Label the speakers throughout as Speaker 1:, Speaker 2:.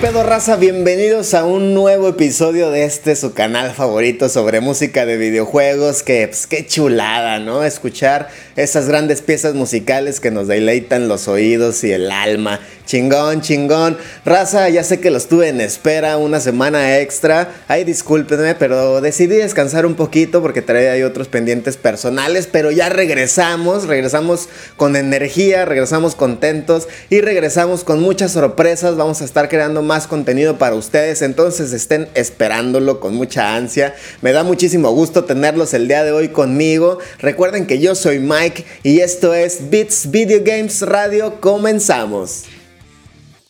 Speaker 1: pedo raza? Bienvenidos a un nuevo episodio de este su canal favorito sobre música de videojuegos. Que pues, qué chulada, ¿no? Escuchar esas grandes piezas musicales que nos deleitan los oídos y el alma. Chingón, chingón. Raza, ya sé que los tuve en espera una semana extra. Ay, discúlpenme, pero decidí descansar un poquito porque traía ahí otros pendientes personales. Pero ya regresamos, regresamos con energía, regresamos contentos y regresamos con muchas sorpresas. Vamos a estar creando más contenido para ustedes. Entonces estén esperándolo con mucha ansia. Me da muchísimo gusto tenerlos el día de hoy conmigo. Recuerden que yo soy Mike y esto es Beats Video Games Radio. Comenzamos.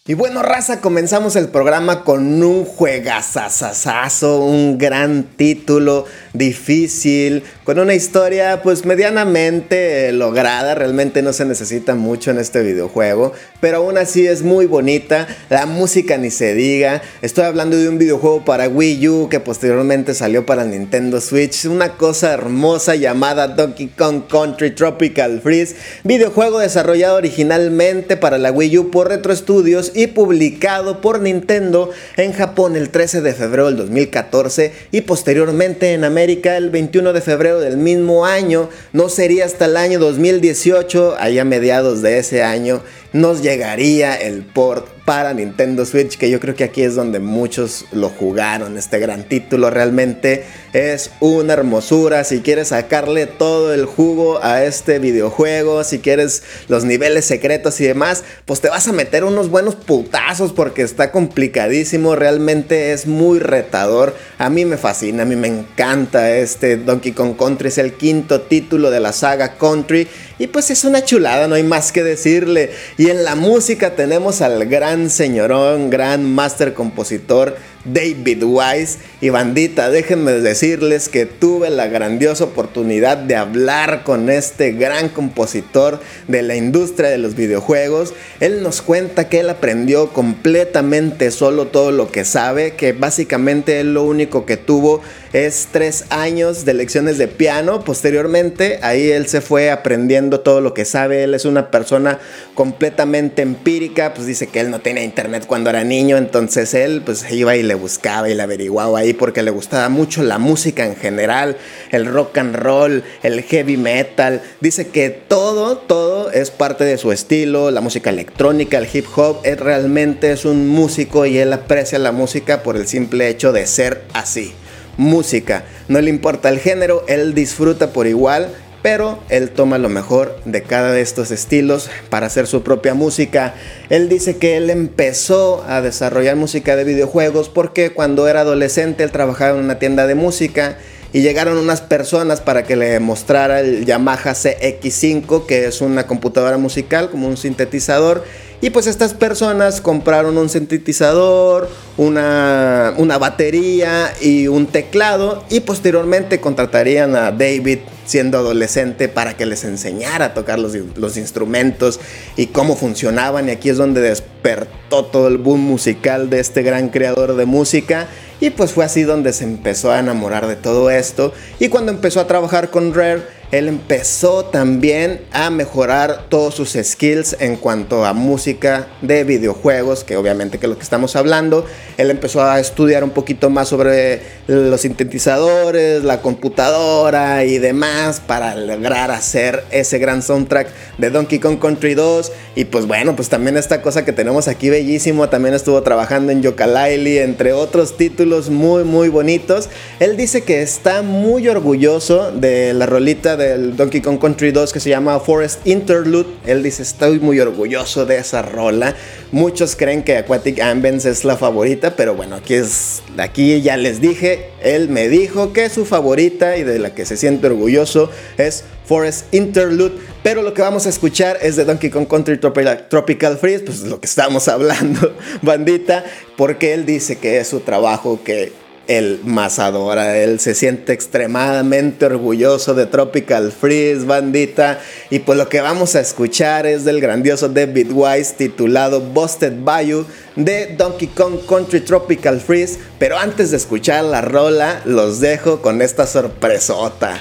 Speaker 1: Y bueno, raza, comenzamos el programa con un juegazazazazo, un gran título, difícil, con una historia pues medianamente lograda, realmente no se necesita mucho en este videojuego, pero aún así es muy bonita, la música ni se diga, estoy hablando de un videojuego para Wii U que posteriormente salió para Nintendo Switch, una cosa hermosa llamada Donkey Kong Country Tropical Freeze, videojuego desarrollado originalmente para la Wii U por Retro Studios y publicado por Nintendo en Japón el 13 de febrero del 2014 y posteriormente en América el 21 de febrero del mismo año. No sería hasta el año 2018, allá mediados de ese año, nos llegaría el port para Nintendo Switch, que yo creo que aquí es donde muchos lo jugaron. Este gran título realmente es una hermosura. Si quieres sacarle todo el jugo a este videojuego, si quieres los niveles secretos y demás, pues te vas a meter unos buenos putazos porque está complicadísimo. Realmente es muy retador. A mí me fascina, a mí me encanta este Donkey Kong Country. Es el quinto título de la saga Country. Y pues es una chulada, no hay más que decirle. Y en la música tenemos al gran señorón, gran master compositor David Wise. Y bandita, déjenme decirles que tuve la grandiosa oportunidad de hablar con este gran compositor de la industria de los videojuegos. Él nos cuenta que él aprendió completamente solo todo lo que sabe, que básicamente él lo único que tuvo es tres años de lecciones de piano. Posteriormente, ahí él se fue aprendiendo todo lo que sabe. Él es una persona completamente empírica. Pues dice que él no tenía internet cuando era niño. Entonces él pues iba y le buscaba y le averiguaba ahí porque le gustaba mucho la música en general. El rock and roll, el heavy metal. Dice que todo, todo es parte de su estilo. La música electrónica, el hip hop. Él realmente es un músico y él aprecia la música por el simple hecho de ser así música. No le importa el género, él disfruta por igual, pero él toma lo mejor de cada de estos estilos para hacer su propia música. Él dice que él empezó a desarrollar música de videojuegos porque cuando era adolescente él trabajaba en una tienda de música y llegaron unas personas para que le mostrara el Yamaha CX5, que es una computadora musical como un sintetizador y pues estas personas compraron un sintetizador, una, una batería y un teclado y posteriormente contratarían a David siendo adolescente para que les enseñara a tocar los, los, instrumentos y cómo funcionaban. Y aquí es donde despertó todo el boom musical de este gran creador de música. Y pues fue así donde se empezó a enamorar de todo esto. Y cuando empezó a trabajar con Rare, él empezó también a mejorar todos sus skills en cuanto a música de videojuegos, que obviamente que es lo que estamos hablando. Él empezó a estudiar un poquito más sobre los sintetizadores, la computadora y demás para lograr hacer ese gran soundtrack de Donkey Kong Country 2. Y pues bueno, pues también esta cosa que tenemos aquí bellísimo, también estuvo trabajando en Yooka-Laylee, entre otros títulos muy muy bonitos. Él dice que está muy orgulloso de la rolita del Donkey Kong Country 2 que se llama Forest Interlude. Él dice, estoy muy orgulloso de esa rola. Muchos creen que Aquatic Ambience es la favorita, pero bueno, aquí es aquí ya les dije, él me dijo que su favorita y de la que se siente orgulloso es Forest Interlude, pero lo que vamos a escuchar es de Donkey Kong Country Tropical Freeze, pues lo que estamos hablando, bandita, porque él dice que es su trabajo que él más adora. Él se siente extremadamente orgulloso de Tropical Freeze, bandita. Y pues lo que vamos a escuchar es del grandioso David Wise titulado Busted Bayou de Donkey Kong Country Tropical Freeze. Pero antes de escuchar la rola, los dejo con esta sorpresota.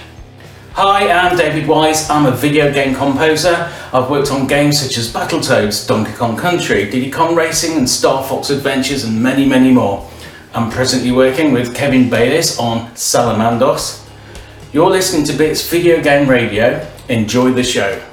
Speaker 2: Hi, I'm David Wise. I'm a video game composer. I've worked on games such as Battletoads, Donkey Kong Country, Diddy Kong Racing, and Star Fox Adventures, and many, many more. I'm presently working with Kevin Bayliss on Salamandos. You're listening to Bits Video Game Radio. Enjoy the show.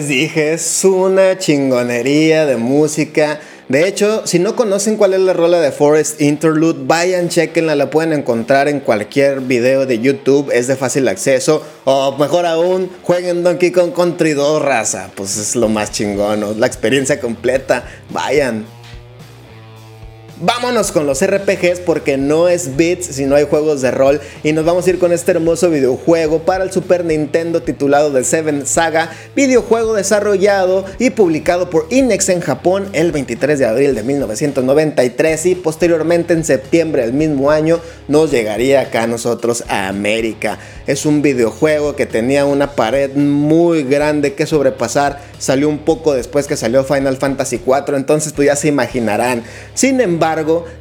Speaker 1: Les dije? Es una chingonería de música. De hecho, si no conocen cuál es la rola de Forest Interlude, vayan, chequenla, la pueden encontrar en cualquier video de YouTube, es de fácil acceso. O mejor aún, jueguen Donkey Kong Country 2, raza. Pues es lo más chingón, la experiencia completa. Vayan. Vámonos con los RPGs porque no es bits si no hay juegos de rol y nos vamos a ir con este hermoso videojuego para el Super Nintendo titulado The Seven Saga, videojuego desarrollado y publicado por Inex en Japón el 23 de abril de 1993 y posteriormente en septiembre del mismo año nos llegaría acá a nosotros a América. Es un videojuego que tenía una pared muy grande que sobrepasar, salió un poco después que salió Final Fantasy IV, entonces pues ya se imaginarán. Sin embargo,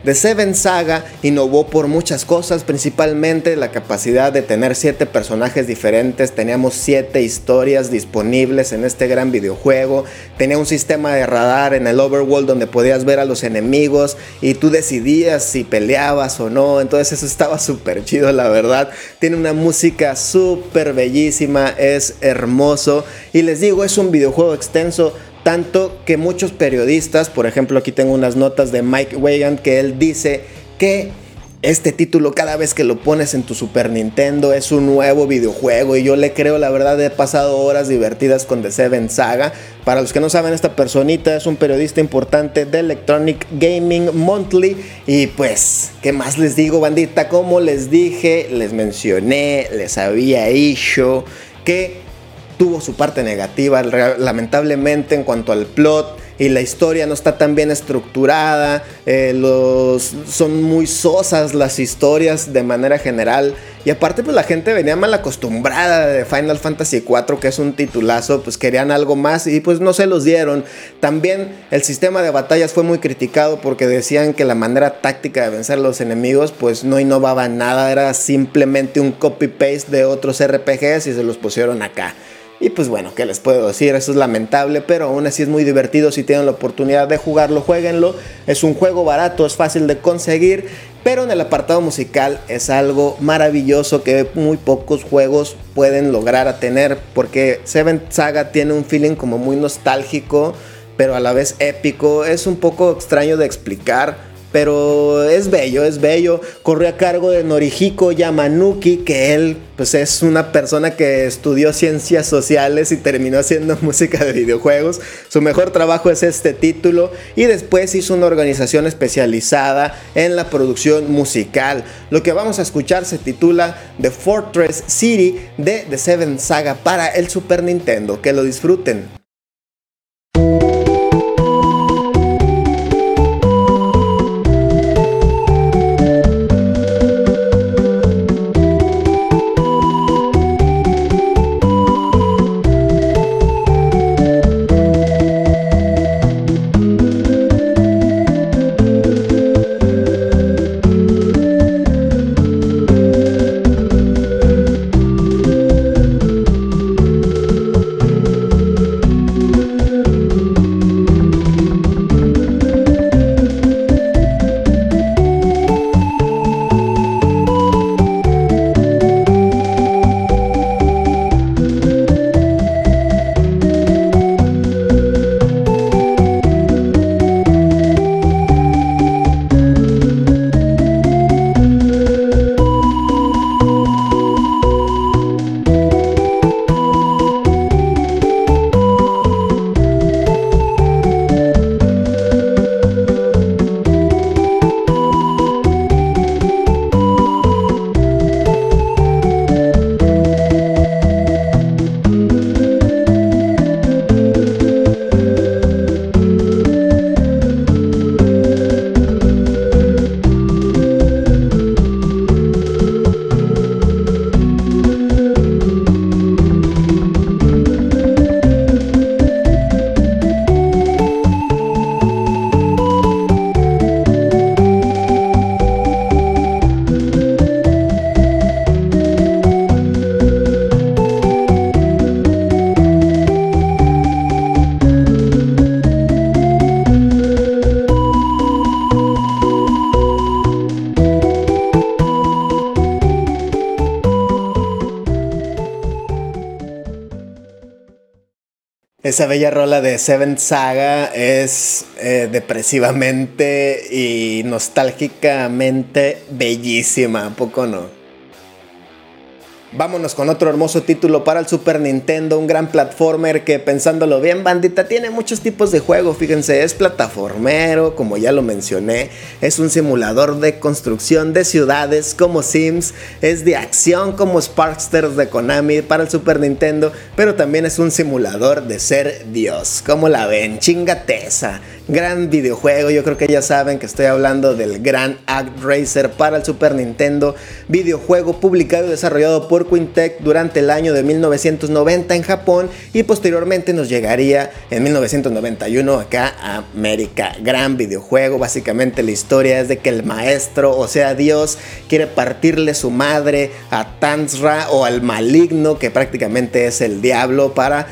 Speaker 1: The Seven Saga innovó por muchas cosas, principalmente la capacidad de tener siete personajes diferentes. Teníamos siete historias disponibles en este gran videojuego. Tenía un sistema de radar en el overworld donde podías ver a los enemigos y tú decidías si peleabas o no. Entonces eso estaba súper chido, la verdad. Tiene una música súper bellísima, es hermoso. Y les digo, es un videojuego extenso tanto que muchos periodistas, por ejemplo aquí tengo unas notas de Mike Wagan, que él dice que este título cada vez que lo pones en tu Super Nintendo es un nuevo videojuego y yo le creo, la verdad he pasado horas divertidas con The Seven Saga. Para los que no saben, esta personita es un periodista importante de Electronic Gaming Monthly y pues, ¿qué más les digo bandita? Como les dije, les mencioné, les había dicho que tuvo su parte negativa, lamentablemente en cuanto al plot y la historia no está tan bien estructurada, eh, los, son muy sosas las historias de manera general y aparte pues la gente venía mal acostumbrada de Final Fantasy IV que es un titulazo, pues querían algo más y pues no se los dieron. También el sistema de batallas fue muy criticado porque decían que la manera táctica de vencer a los enemigos pues no innovaba nada, era simplemente un copy-paste de otros RPGs y se los pusieron acá. Y pues bueno, ¿qué les puedo decir? Eso es lamentable, pero aún así es muy divertido. Si tienen la oportunidad de jugarlo, jueguenlo. Es un juego barato, es fácil de conseguir, pero en el apartado musical es algo maravilloso que muy pocos juegos pueden lograr a tener, porque Seven Saga tiene un feeling como muy nostálgico, pero a la vez épico. Es un poco extraño de explicar pero es bello, es bello. Corrió a cargo de Norihiko Yamanuki, que él pues es una persona que estudió ciencias sociales y terminó haciendo música de videojuegos. Su mejor trabajo es este título y después hizo una organización especializada en la producción musical. Lo que vamos a escuchar se titula The Fortress City de The Seven Saga para el Super Nintendo. Que lo disfruten. Esa bella rola de Seven Saga es eh, depresivamente y nostálgicamente bellísima, ¿a poco no? Vámonos con otro hermoso título para el Super Nintendo, un gran platformer que pensándolo bien, bandita, tiene muchos tipos de juego, fíjense, es plataformero, como ya lo mencioné, es un simulador de construcción de ciudades como Sims, es de acción como Sparksters de Konami para el Super Nintendo, pero también es un simulador de ser Dios, como la ven, chingateza, gran videojuego, yo creo que ya saben que estoy hablando del Gran Act Racer para el Super Nintendo, videojuego publicado y desarrollado por Quintec durante el año de 1990 en Japón y posteriormente nos llegaría en 1991 acá a América. Gran videojuego, básicamente la historia es de que el maestro, o sea Dios, quiere partirle su madre a Tansra o al maligno que prácticamente es el diablo para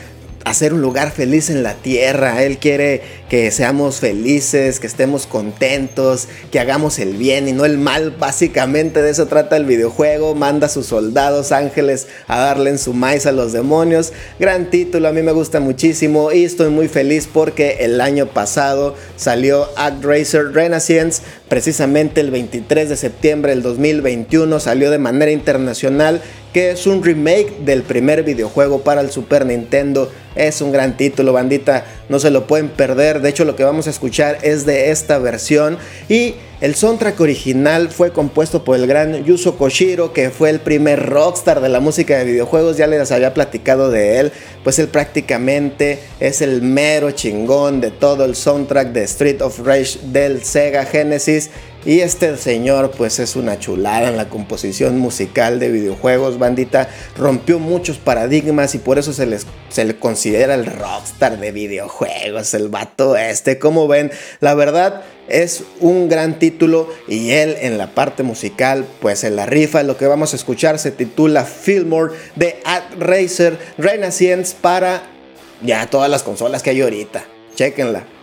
Speaker 1: hacer un lugar feliz en la tierra. Él quiere que seamos felices, que estemos contentos, que hagamos el bien y no el mal. Básicamente de eso trata el videojuego. Manda a sus soldados ángeles a darle en su maíz a los demonios. Gran título, a mí me gusta muchísimo y estoy muy feliz porque el año pasado salió ActRaiser Renaissance. Precisamente el 23 de septiembre del 2021 salió de manera internacional que es un remake del primer videojuego para el Super Nintendo. Es un gran título, bandita, no se lo pueden perder. De hecho, lo que vamos a escuchar es de esta versión y el soundtrack original fue compuesto por el gran Yuzo Koshiro, que fue el primer rockstar de la música de videojuegos, ya les había platicado de él, pues él prácticamente es el mero chingón de todo el soundtrack de Street of Rage del Sega Genesis y este señor pues es una chulada en la composición musical de videojuegos, bandita. Rompió muchos paradigmas y por eso se, les, se le considera el rockstar de videojuegos, el vato este. Como ven, la verdad es un gran título y él en la parte musical pues en la rifa. Lo que vamos a escuchar se titula Fillmore de Ad Racer Renaissance para ya todas las consolas que hay ahorita. Chequenla.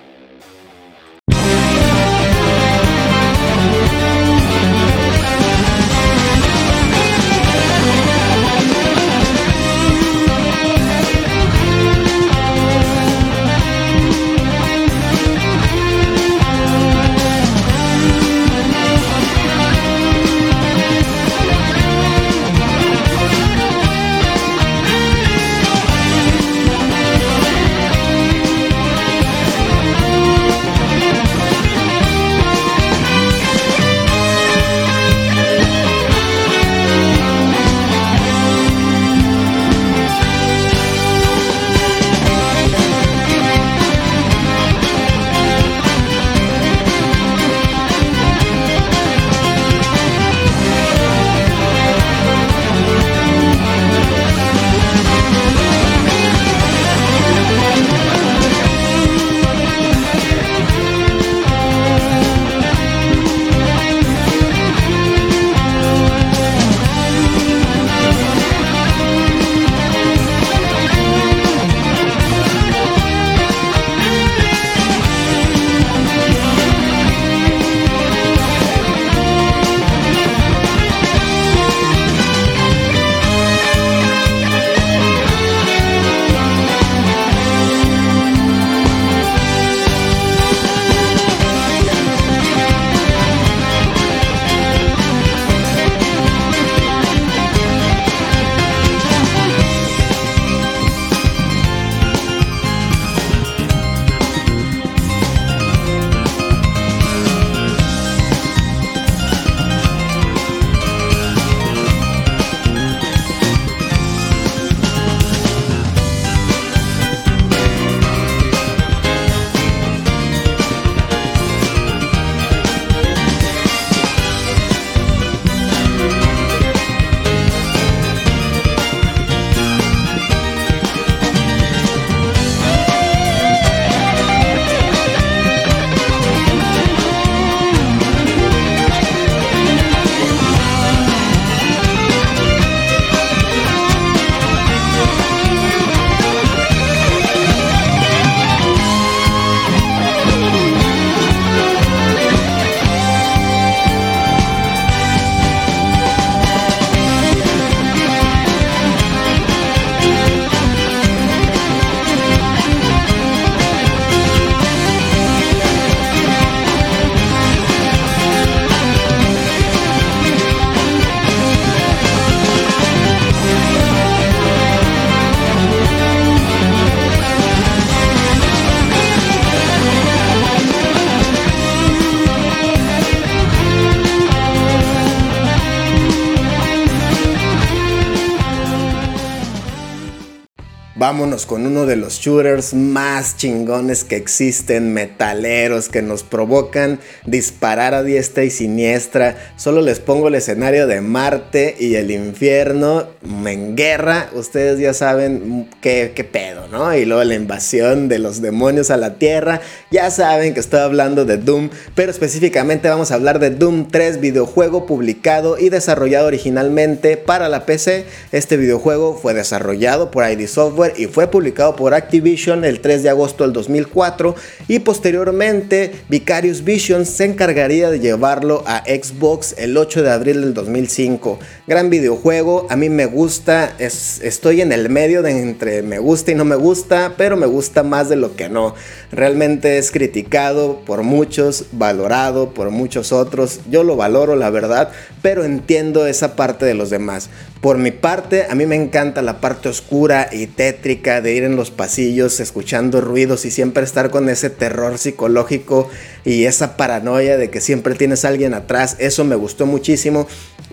Speaker 1: Con uno de los shooters más chingones que existen, metaleros, que nos provocan disparar a diestra y siniestra. Solo les pongo el escenario de Marte y el infierno en guerra. Ustedes ya saben qué, qué pedo, ¿no? Y luego la invasión de los demonios a la Tierra. Ya saben que estoy hablando de Doom, pero específicamente vamos a hablar de Doom 3, videojuego publicado y desarrollado originalmente para la PC. Este videojuego fue desarrollado por ID Software y fue publicado por Activision el 3 de agosto del 2004 y posteriormente Vicarious Vision se encargaría de llevarlo a Xbox el 8 de abril del 2005. Gran videojuego, a mí me gusta, estoy en el medio de entre me gusta y no me gusta, pero me gusta más de lo que no. Realmente es criticado por muchos, valorado por muchos otros. Yo lo valoro, la verdad, pero entiendo esa parte de los demás. Por mi parte, a mí me encanta la parte oscura y tétrica de ir en los pasillos escuchando ruidos y siempre estar con ese terror psicológico y esa paranoia de que siempre tienes a alguien atrás. Eso me gustó muchísimo.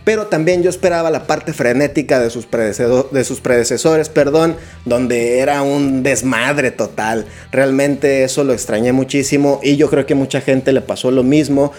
Speaker 1: Pero también yo esperaba la parte frenética de sus, de sus predecesores, perdón, donde era un desmadre total. Realmente eso lo extrañé muchísimo y yo creo que mucha gente le pasó lo mismo.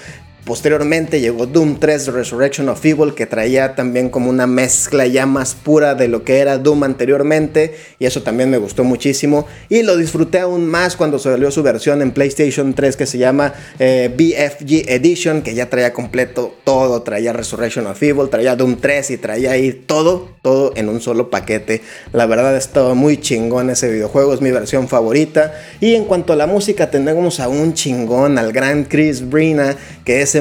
Speaker 1: Posteriormente llegó Doom 3 Resurrection of Evil que traía también como una mezcla ya más pura de lo que era Doom anteriormente y eso también me gustó muchísimo. Y lo disfruté aún más cuando salió su versión en PlayStation 3 que se llama eh, BFG Edition que ya traía completo todo, traía Resurrection of Evil, traía Doom 3 y traía ahí todo, todo en un solo paquete. La verdad estaba muy chingón ese videojuego, es mi versión favorita. Y en cuanto a la música tenemos a un chingón, al gran Chris Brina que es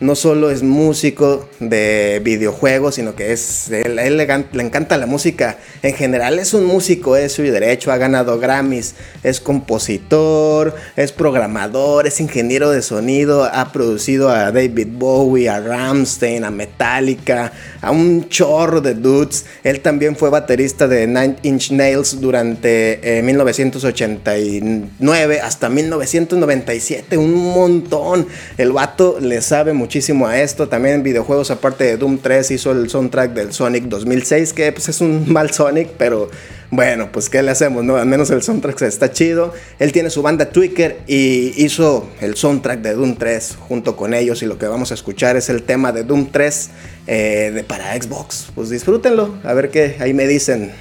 Speaker 1: no solo es músico de videojuegos, sino que es, él, le, encanta la música en general, es un músico, es su derecho, ha ganado Grammys, es compositor, es programador, es ingeniero de sonido, ha producido a David Bowie, a Ramstein, a Metallica, a un chorro de dudes. Él también fue baterista de Nine Inch Nails durante 1989 eh, hasta 1997, un montón. El vato le sabe muchísimo a esto. También videojuegos, aparte de Doom 3, hizo el soundtrack del Sonic 2006, que pues es un mal Sonic, pero bueno, pues ¿qué le hacemos? No? Al menos el soundtrack está chido. Él tiene su banda Twicker y hizo el soundtrack de Doom 3 junto con ellos y lo que vamos a escuchar es el tema de Doom 3 eh, de, para Xbox. Pues disfrútenlo, a ver qué ahí me dicen.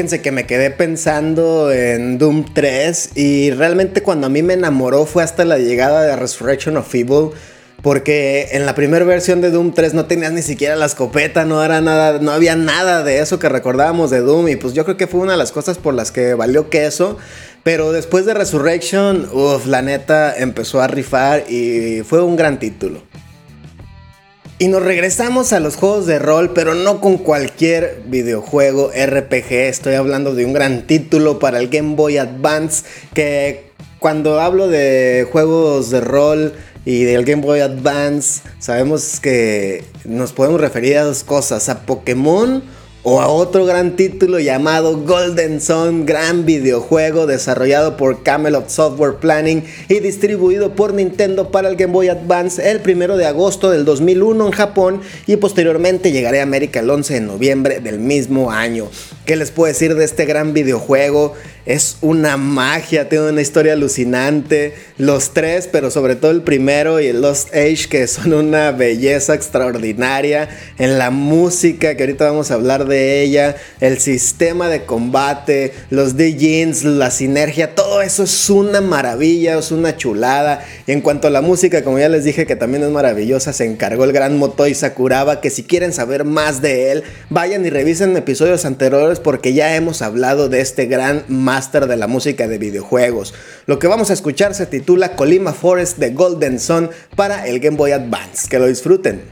Speaker 1: Fíjense que me quedé pensando en Doom 3 y realmente cuando a mí me enamoró fue hasta la llegada de Resurrection of Evil. Porque en la primera versión de Doom 3 no tenías ni siquiera la escopeta, no era nada, no había nada de eso que recordábamos de Doom. Y pues yo creo que fue una de las cosas por las que valió queso. Pero después de Resurrection, uff, la neta empezó a rifar y fue un gran título. Y nos regresamos a los juegos de rol, pero no con cualquier videojuego RPG. Estoy hablando de un gran título para el Game Boy Advance que cuando hablo de juegos de rol y del Game Boy Advance, sabemos que nos podemos referir a dos cosas, a Pokémon o a otro gran título llamado Golden Sun, gran videojuego desarrollado por Camelot Software Planning y distribuido por Nintendo para el Game Boy Advance el 1 de agosto del 2001 en Japón y posteriormente llegará a América el 11 de noviembre del mismo año. ¿Qué les puedo decir de este gran videojuego? es una magia, tiene una historia alucinante. Los tres, pero sobre todo el primero y el Lost Age, que son una belleza extraordinaria. En la música, que ahorita vamos a hablar de ella. El sistema de combate, los DJs, la sinergia, todo eso es una maravilla, es una chulada. Y en cuanto a la música, como ya les dije que también es maravillosa, se encargó el gran Motoi Sakuraba, que si quieren saber más de él, vayan y revisen episodios anteriores porque ya hemos hablado de este gran máster de la música de videojuegos. Lo que vamos a escuchar se titula Colima Forest de Golden Sun para el Game Boy Advance. Que lo disfruten.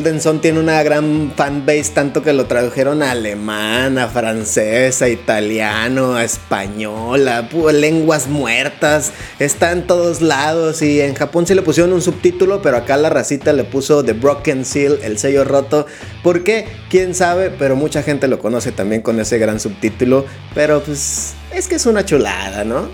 Speaker 1: Golden Sun tiene una gran fanbase, tanto que lo tradujeron a alemán, a francés, a italiano, a español, a lenguas muertas. Está en todos lados y en Japón sí le pusieron un subtítulo, pero acá la racita le puso The Broken Seal, el sello roto. ¿Por qué? ¿Quién sabe? Pero mucha gente lo conoce también con ese gran subtítulo. Pero pues es que es una chulada, ¿no?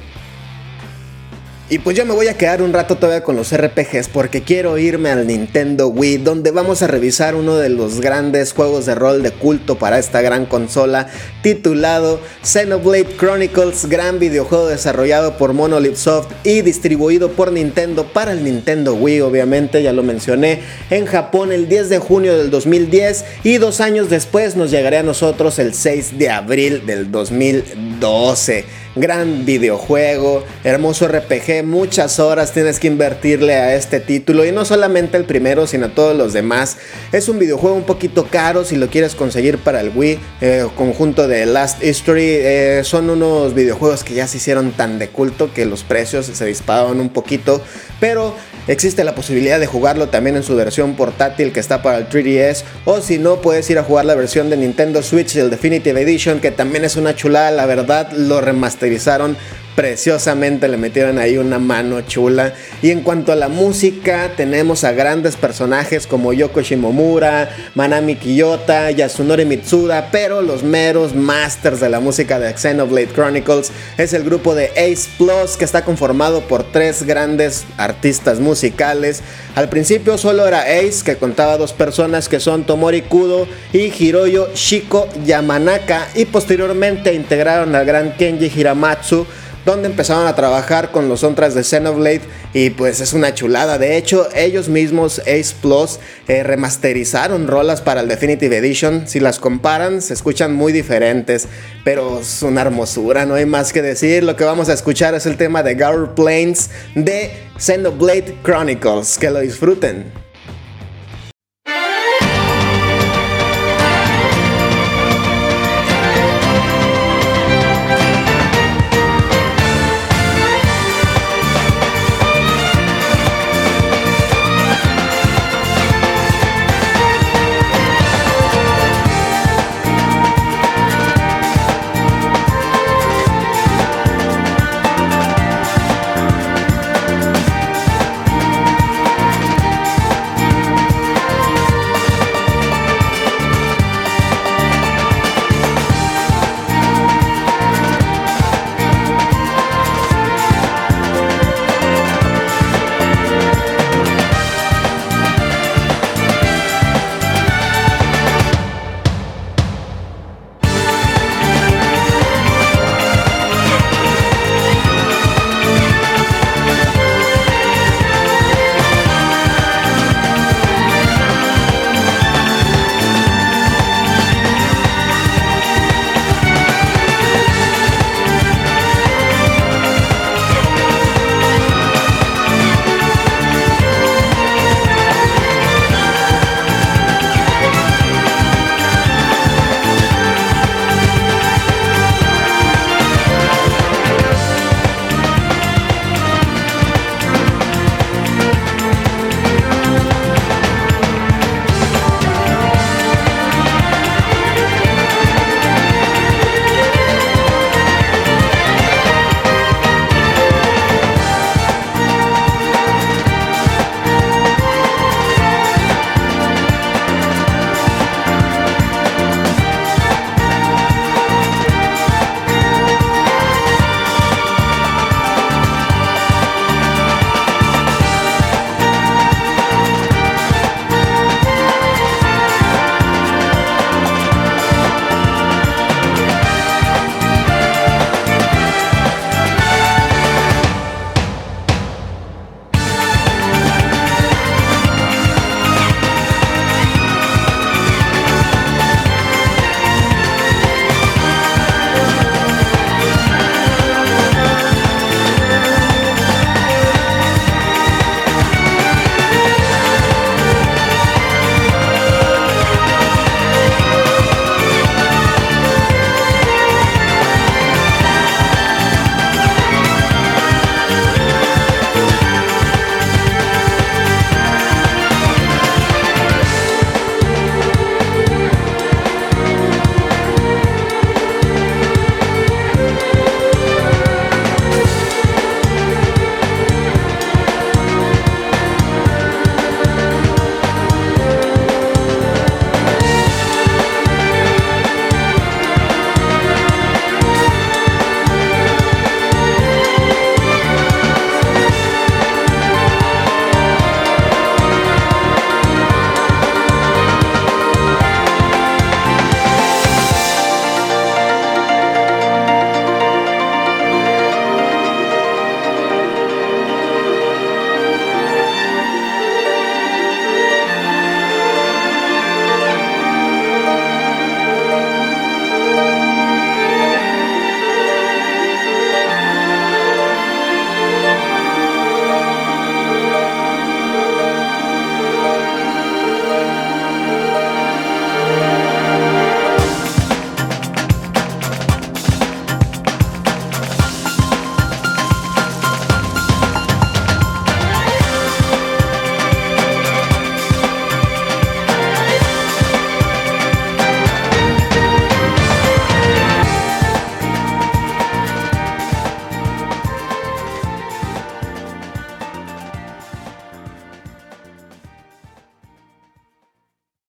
Speaker 1: Y pues yo me voy a quedar un rato todavía con los RPGs porque quiero irme al Nintendo Wii donde vamos a revisar uno de los grandes juegos de rol de culto para esta gran consola titulado Xenoblade Chronicles, gran videojuego desarrollado por Monolith Soft y distribuido por Nintendo para el Nintendo Wii obviamente, ya lo mencioné, en Japón el 10 de junio del 2010 y dos años después nos llegaría a nosotros el 6 de abril del 2012 gran videojuego, hermoso RPG, muchas horas tienes que invertirle a este título y no solamente el primero, sino todos los demás. Es un videojuego un poquito caro si lo quieres conseguir para el Wii, eh, conjunto de Last History. Eh, son unos videojuegos que ya se hicieron tan de culto que los precios se dispararon un poquito, pero Existe la posibilidad de jugarlo también en su versión portátil que está para el 3DS o si no puedes ir a jugar la versión de Nintendo Switch el Definitive Edition que también es una chulada, la verdad lo remasterizaron preciosamente le metieron ahí una mano chula. Y en cuanto a la música, tenemos a grandes personajes como Yoko Shimomura, Manami Kiyota, Yasunori Mitsuda, pero los meros masters de la música de Xenoblade Chronicles es el grupo de Ace Plus que está conformado por tres grandes artistas musicales. Al principio solo era Ace que contaba dos personas que son Tomori Kudo y Hiroyo Shiko Yamanaka y posteriormente integraron al gran Kenji Hiramatsu donde empezaron a trabajar con los soundtracks de Xenoblade y pues es una chulada. De hecho, ellos mismos, Ace Plus, eh, remasterizaron rolas para el Definitive Edition. Si las comparan, se escuchan muy diferentes, pero es una hermosura, no hay más que decir. Lo que vamos a escuchar es el tema de Gaur Plains de Xenoblade Chronicles. Que lo disfruten.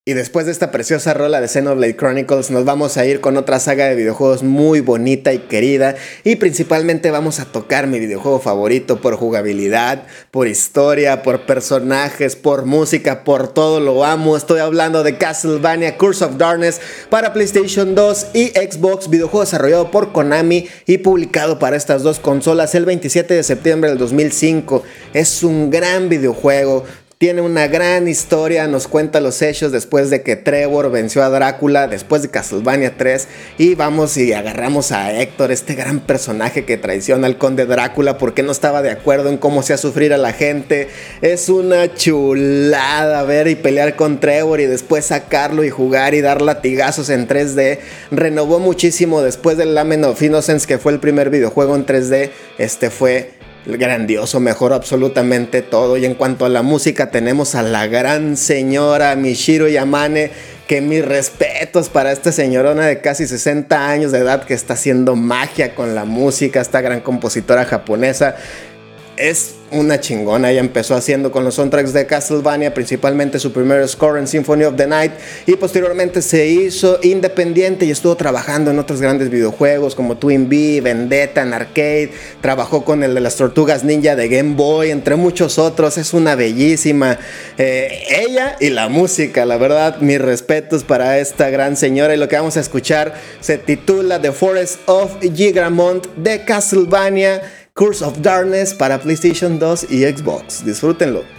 Speaker 1: Y después de esta preciosa rola de Xenoblade Chronicles nos vamos a ir con otra saga de videojuegos muy bonita y querida y principalmente vamos a tocar mi videojuego favorito por jugabilidad, por historia, por personajes, por música, por todo lo amo. Estoy hablando de Castlevania Curse of Darkness para PlayStation 2 y Xbox, videojuego desarrollado por Konami y publicado para estas dos consolas el 27 de septiembre del 2005. Es un gran videojuego tiene una gran historia, nos cuenta los hechos después de que Trevor venció a Drácula, después de Castlevania 3, y vamos y agarramos a Héctor, este gran personaje que traiciona al conde Drácula porque no estaba de acuerdo en cómo hacía sufrir a la gente. Es una chulada ver y pelear con Trevor y después sacarlo y jugar y dar latigazos en 3D. Renovó muchísimo después del Lamen of Innocence, que fue el primer videojuego en 3D. Este fue grandioso, mejor absolutamente todo. Y en cuanto a la música, tenemos a la gran señora Mishiro Yamane, que mis respetos para esta señorona de casi 60 años de edad que está haciendo magia con la música, esta gran compositora japonesa. Es una chingona. Ella empezó haciendo con los soundtracks de Castlevania, principalmente su primer score en Symphony of the Night, y posteriormente se hizo independiente y estuvo trabajando en otros grandes videojuegos como Twin Bee, Vendetta en arcade, trabajó con el de las Tortugas Ninja de Game Boy, entre muchos otros. Es una bellísima. Eh, ella y la música, la verdad, mis respetos para esta gran señora. Y lo que vamos a escuchar se titula The Forest of Gigramont de Castlevania. Curse of Darkness para PlayStation 2 y Xbox. Disfrútenlo.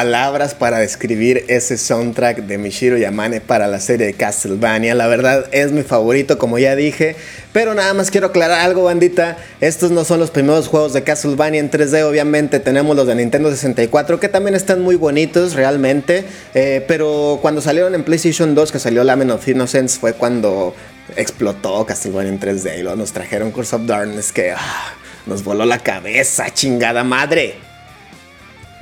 Speaker 1: Palabras para describir ese soundtrack de Mishiro Yamane para la serie de Castlevania. La verdad es mi favorito, como ya dije. Pero nada más quiero aclarar algo, bandita. Estos no son los primeros juegos de Castlevania en 3D. Obviamente tenemos los de Nintendo 64, que también están muy bonitos realmente. Eh, pero cuando salieron en PlayStation 2, que salió Lament of Innocence, fue cuando explotó Castlevania en 3D. Y luego nos trajeron Curse of Darkness, que ah, nos voló la cabeza, chingada madre.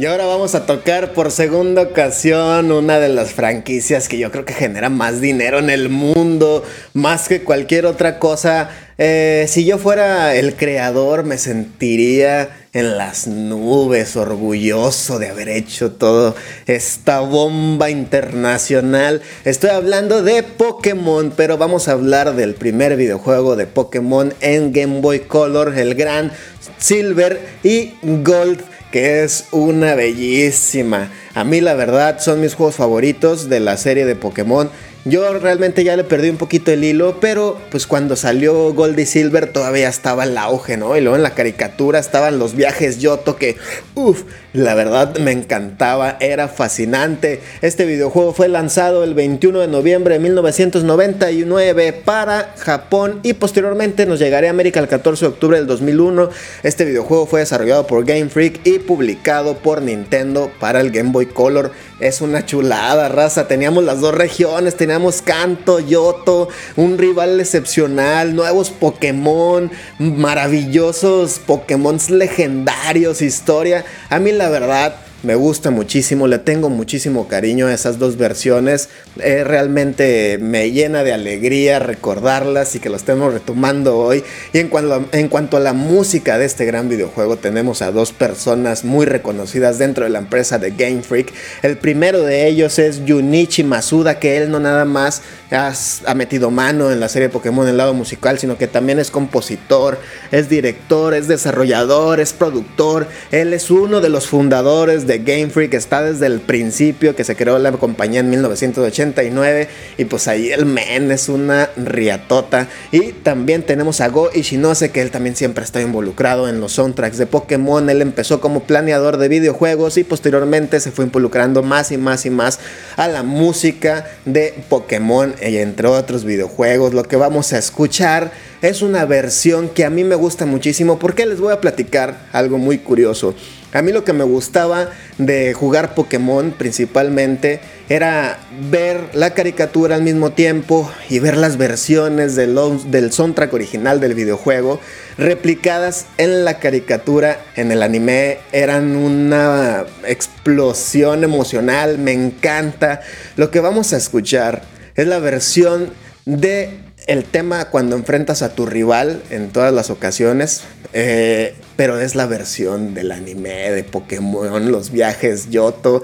Speaker 1: Y ahora vamos a tocar por segunda ocasión una de las franquicias que yo creo que genera más dinero en el mundo, más que cualquier otra cosa. Eh, si yo fuera el creador me sentiría en las nubes, orgulloso de haber hecho todo esta bomba internacional. Estoy hablando de Pokémon, pero vamos a hablar del primer videojuego de Pokémon en Game Boy Color, el gran Silver y Gold que es una bellísima. A mí la verdad son mis juegos favoritos de la serie de Pokémon. Yo realmente ya le perdí un poquito el hilo, pero pues cuando salió Gold y Silver todavía estaba el auge, ¿no? Y luego en la caricatura estaban los viajes Yoto que, uff, la verdad me encantaba, era fascinante. Este videojuego fue lanzado el 21 de noviembre de 1999 para Japón y posteriormente nos llegaría a América el 14 de octubre del 2001. Este videojuego fue desarrollado por Game Freak y publicado por Nintendo para el Game Boy Color. Es una chulada, raza. Teníamos las dos regiones, teníamos Kanto, Yoto, un rival excepcional, nuevos Pokémon, maravillosos Pokémon legendarios, historia. A mí la verdad me gusta muchísimo, le tengo muchísimo cariño a esas dos versiones. Eh, realmente me llena de alegría recordarlas y que lo estemos retomando hoy. Y en cuanto, a, la música de este gran videojuego, tenemos a dos personas muy reconocidas dentro de la empresa de Game Freak. El primero de ellos es Junichi Masuda, que él no nada más ha metido mano en la serie Pokémon en el lado musical, sino que también es compositor, es director, es desarrollador, es productor. Él es uno de los fundadores de Game Freak, está desde el principio que se creó la compañía en 1989 y pues ahí el men es una riatota. Y también tenemos a Go Ishinose que él también siempre está involucrado en los soundtracks de Pokémon. Él empezó como planeador de videojuegos y posteriormente se fue involucrando más y más y más a la música de Pokémon y entre otros videojuegos. Lo que vamos a escuchar es una versión que a mí me gusta muchísimo porque les voy a platicar algo muy curioso. A mí lo que me gustaba de jugar Pokémon principalmente era ver la caricatura al mismo tiempo y ver las versiones del, del soundtrack original del videojuego replicadas en la caricatura, en el anime. Eran una explosión emocional, me encanta. Lo que vamos a escuchar es la versión de el tema cuando enfrentas a tu rival en todas las ocasiones, eh, pero es la versión del anime de Pokémon, los viajes Yoto.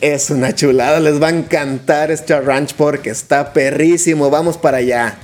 Speaker 1: Es una chulada, les va a encantar este ranch porque está perrísimo. Vamos para allá.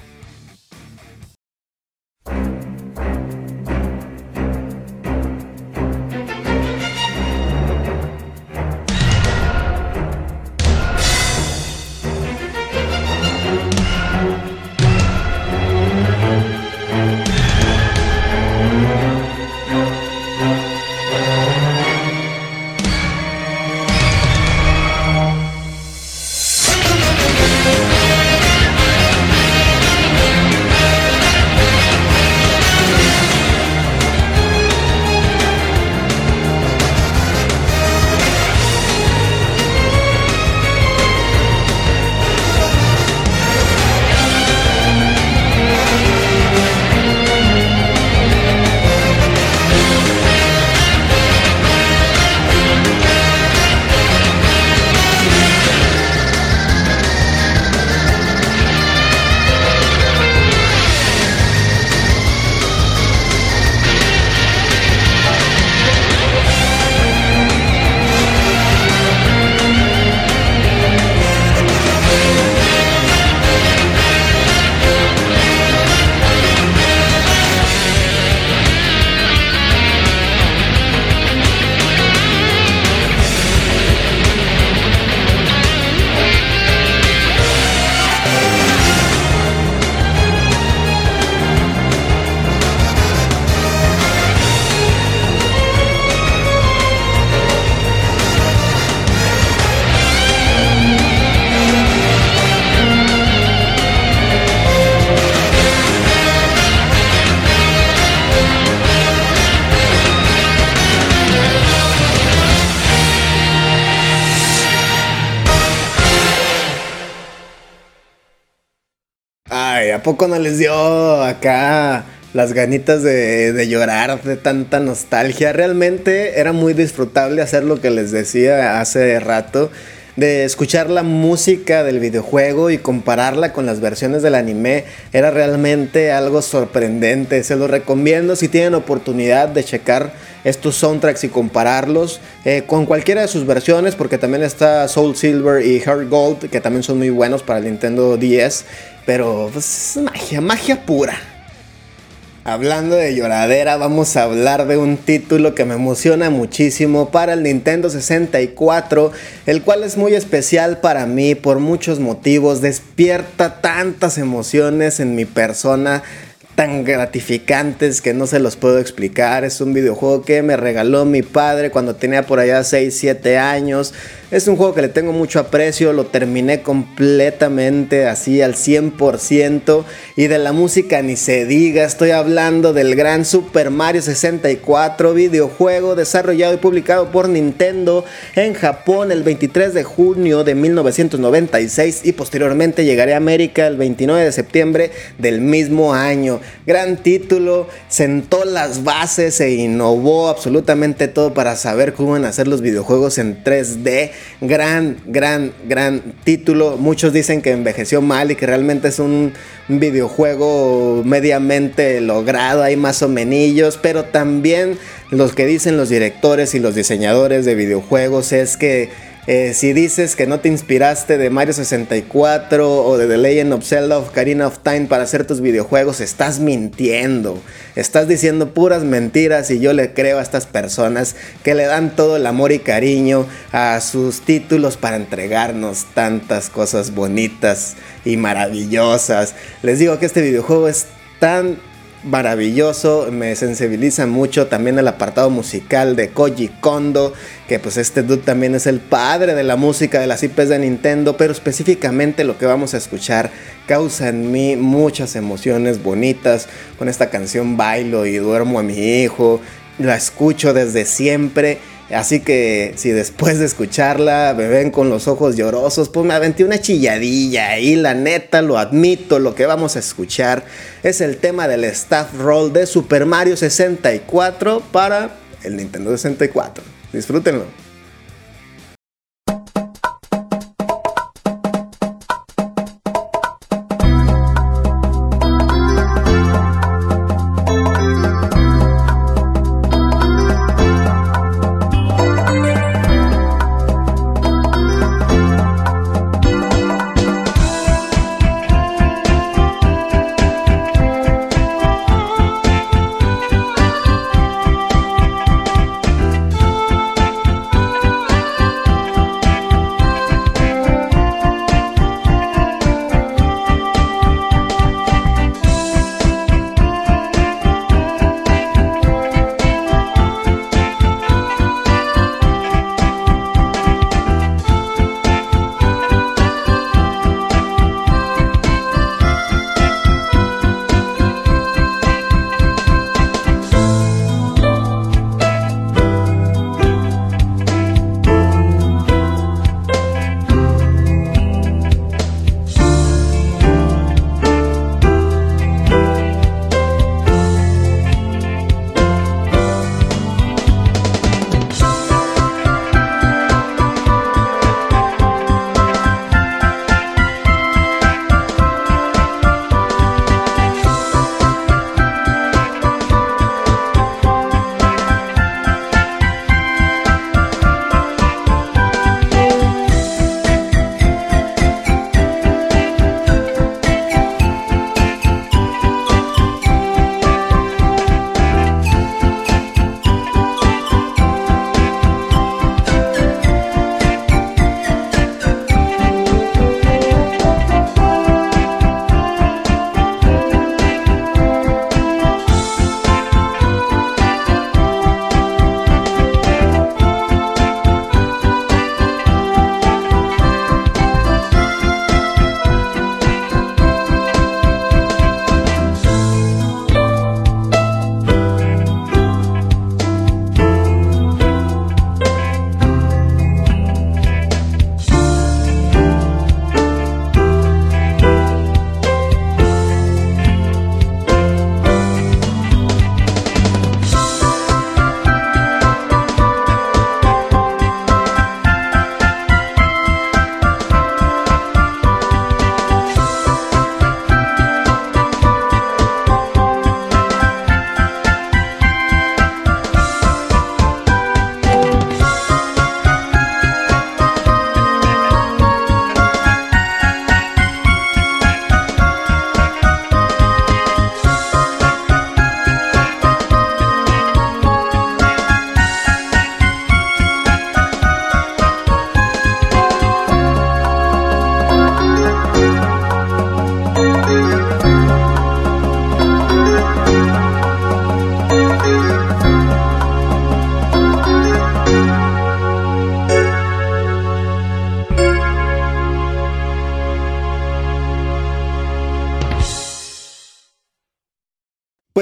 Speaker 1: Poco no les dio acá las ganitas de, llorar de tanta nostalgia? Realmente era muy disfrutable hacer lo que les decía hace rato de escuchar la música del videojuego y compararla con las versiones del anime era realmente algo sorprendente. Se lo recomiendo si tienen oportunidad de checar estos soundtracks y compararlos eh, con cualquiera de sus versiones, porque también está Soul Silver y Heart Gold, que también son muy buenos para el Nintendo 10, pero pues, magia, magia pura. Hablando de lloradera, vamos a hablar de un título que me emociona muchísimo para el Nintendo 64, el cual es muy especial para mí por muchos motivos, despierta tantas emociones en mi persona tan gratificantes que no se los puedo explicar. Es un videojuego que me regaló mi padre cuando tenía por allá 6, 7 años. Es un juego que le tengo mucho aprecio, lo terminé completamente así al 100% y de la música ni se diga, estoy hablando del gran Super Mario 64, videojuego desarrollado y publicado por Nintendo en Japón el 23 de junio de 1996 y posteriormente llegaré a América el 29 de septiembre del mismo año. Gran título, sentó las bases e innovó absolutamente todo para saber cómo ser los videojuegos en 3D gran, gran, gran título. Muchos dicen que envejeció mal y que realmente es un videojuego mediamente logrado, hay más o menos, pero también los que dicen los directores y los diseñadores de videojuegos es que eh, si dices que no te inspiraste de Mario 64 o de The Legend of Zelda of Karina of Time para hacer tus videojuegos, estás mintiendo. Estás diciendo puras mentiras y yo le creo a estas personas que le dan todo el amor y cariño a sus títulos para entregarnos tantas cosas bonitas y maravillosas. Les digo que este videojuego es tan maravilloso, me sensibiliza mucho también el apartado musical de Koji Kondo, que pues este dude también es el padre de la música de las IPs de Nintendo, pero específicamente lo que vamos a escuchar causa en mí muchas emociones bonitas, con esta canción bailo y duermo a mi hijo, la escucho desde siempre Así que si después de escucharla me ven con los ojos llorosos, pues me aventé una chilladilla y la neta lo admito, lo que vamos a escuchar es el tema del staff roll de Super Mario 64 para el Nintendo 64. Disfrútenlo.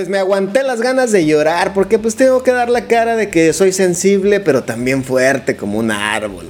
Speaker 1: Me aguanté las ganas de llorar porque pues tengo que dar la cara de que soy sensible pero también fuerte como un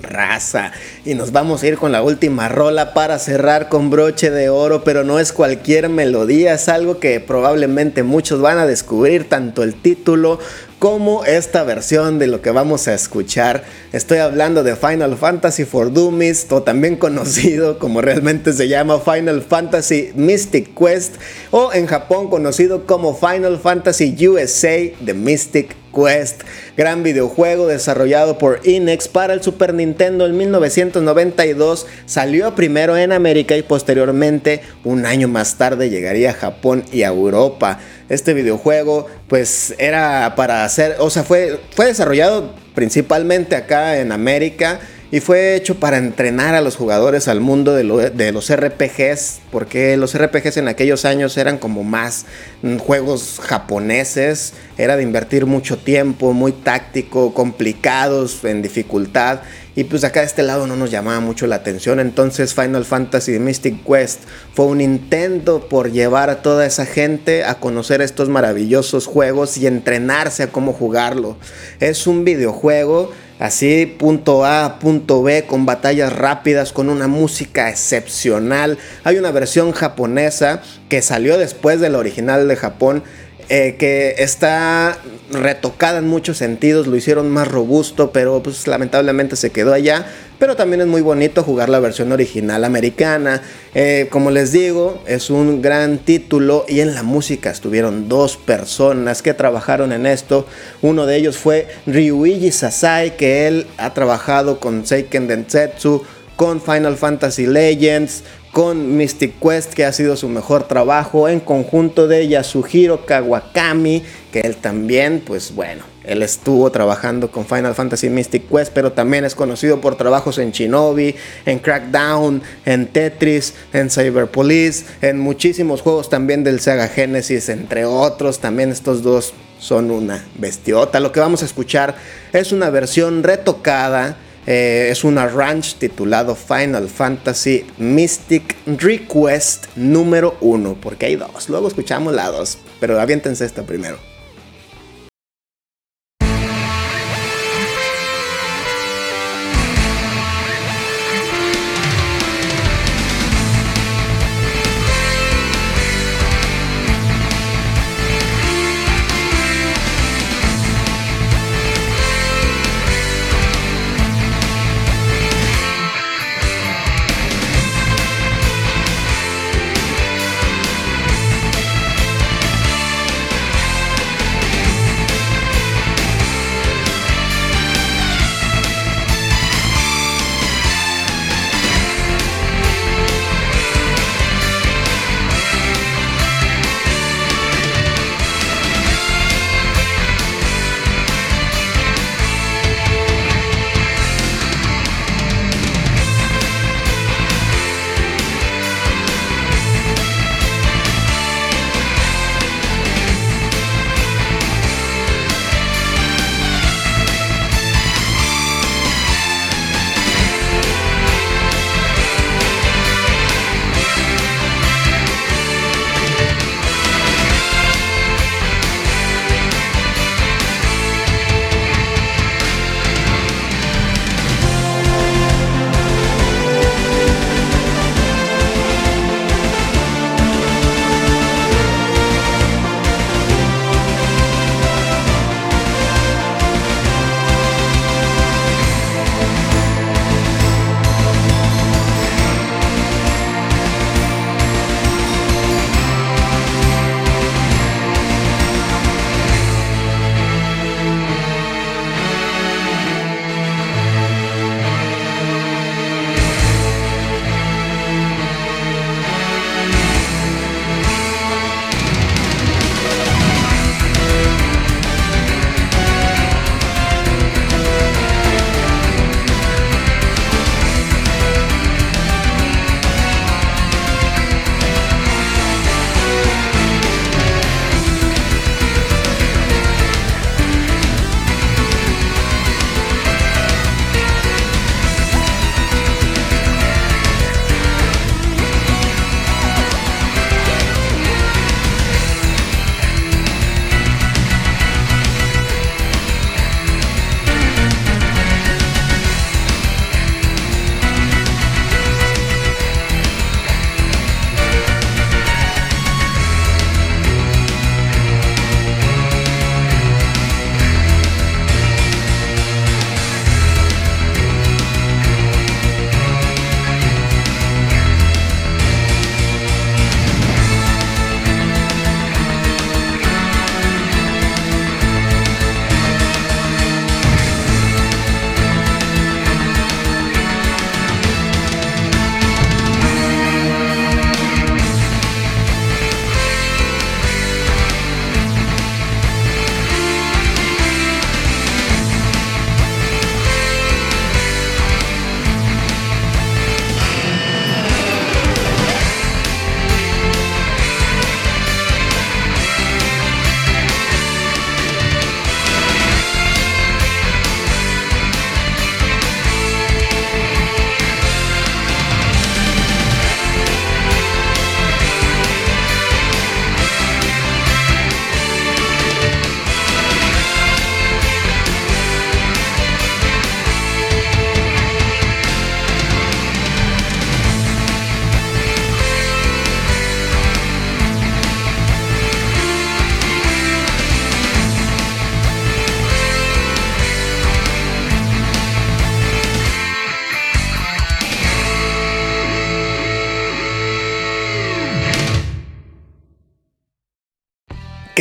Speaker 1: raza. Y nos vamos a ir con la última rola para cerrar con broche de oro, pero no es cualquier melodía, es algo que probablemente muchos van a descubrir, tanto el título como esta versión de lo que vamos a escuchar. Estoy hablando de Final Fantasy for Dummies, o también conocido como realmente se llama Final Fantasy Mystic Quest, o en Japón conocido como Final Fantasy USA The Mystic Quest, gran videojuego desarrollado por Inex para el Super Nintendo en 1992, salió primero en América y posteriormente, un año más tarde, llegaría a Japón y a Europa. Este videojuego pues era para hacer, o sea, fue, fue desarrollado principalmente acá en América y fue hecho para entrenar a los jugadores al mundo de, los RPGs, porque los RPGs en aquellos años eran como más mm, juegos japoneses, era de invertir mucho tiempo, muy táctico, complicados, en dificultad, y pues acá de este lado no nos llamaba mucho la atención, entonces Final Fantasy Mystic Quest fue un intento por llevar a toda esa gente a conocer estos maravillosos juegos y entrenarse a cómo jugarlo. Es un videojuego Así, punto A, punto B, con batallas rápidas, con una música excepcional. Hay una versión japonesa que salió después de la original de Japón, eh, que está retocada en muchos sentidos, lo hicieron más robusto, pero pues lamentablemente se quedó allá. Pero también es muy bonito jugar la versión original americana. Eh, como les digo, es un gran título y en la música estuvieron dos personas que trabajaron en esto. Uno de ellos fue Ryuichi Sasai, que él ha trabajado con Seiken Densetsu, con Final Fantasy Legends, con Mystic Quest, que ha sido su mejor trabajo, en conjunto de Yasuhiro Kawakami, que él también, pues bueno, él estuvo trabajando con Final Fantasy Mystic Quest, pero también es conocido por trabajos en Shinobi, en Crackdown, en Tetris, en Cyber Police, en muchísimos juegos también del Sega Genesis, entre otros. También estos dos son una bestiota. Lo que vamos a escuchar es una versión retocada eh, es una ranch titulado Final Fantasy Mystic Request número 1, porque hay dos. Luego escuchamos la dos, pero aviéntense esta primero.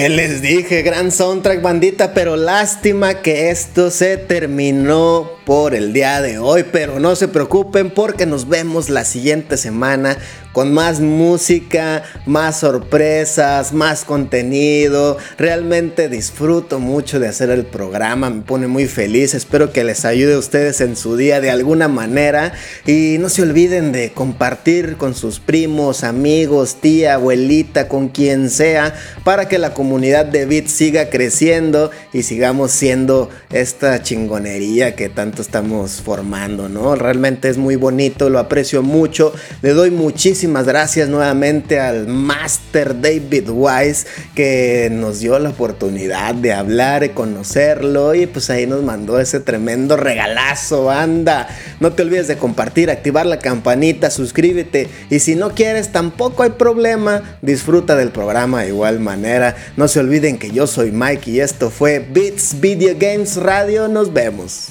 Speaker 1: Les dije, gran soundtrack bandita, pero lástima que esto se terminó por el día de hoy, pero no se preocupen porque nos vemos la siguiente semana con más música, más sorpresas, más contenido. Realmente disfruto mucho de hacer el programa, me pone muy feliz. Espero que les ayude a ustedes en su día de alguna manera. Y no se olviden de compartir con sus primos, amigos, tía, abuelita, con quien sea, para que la comunidad de Beat siga creciendo y sigamos siendo esta chingonería que tanto estamos formando, ¿no? Realmente es muy bonito, lo aprecio mucho. Le doy muchísimo gracias nuevamente al Master David Wise que nos dio la oportunidad de hablar y conocerlo y pues ahí nos mandó ese tremendo regalazo, anda. No te olvides de compartir, activar la campanita, suscríbete y si no quieres tampoco hay problema, disfruta del programa de igual manera. No se olviden que yo soy Mike y esto fue Beats Video Games Radio, nos vemos.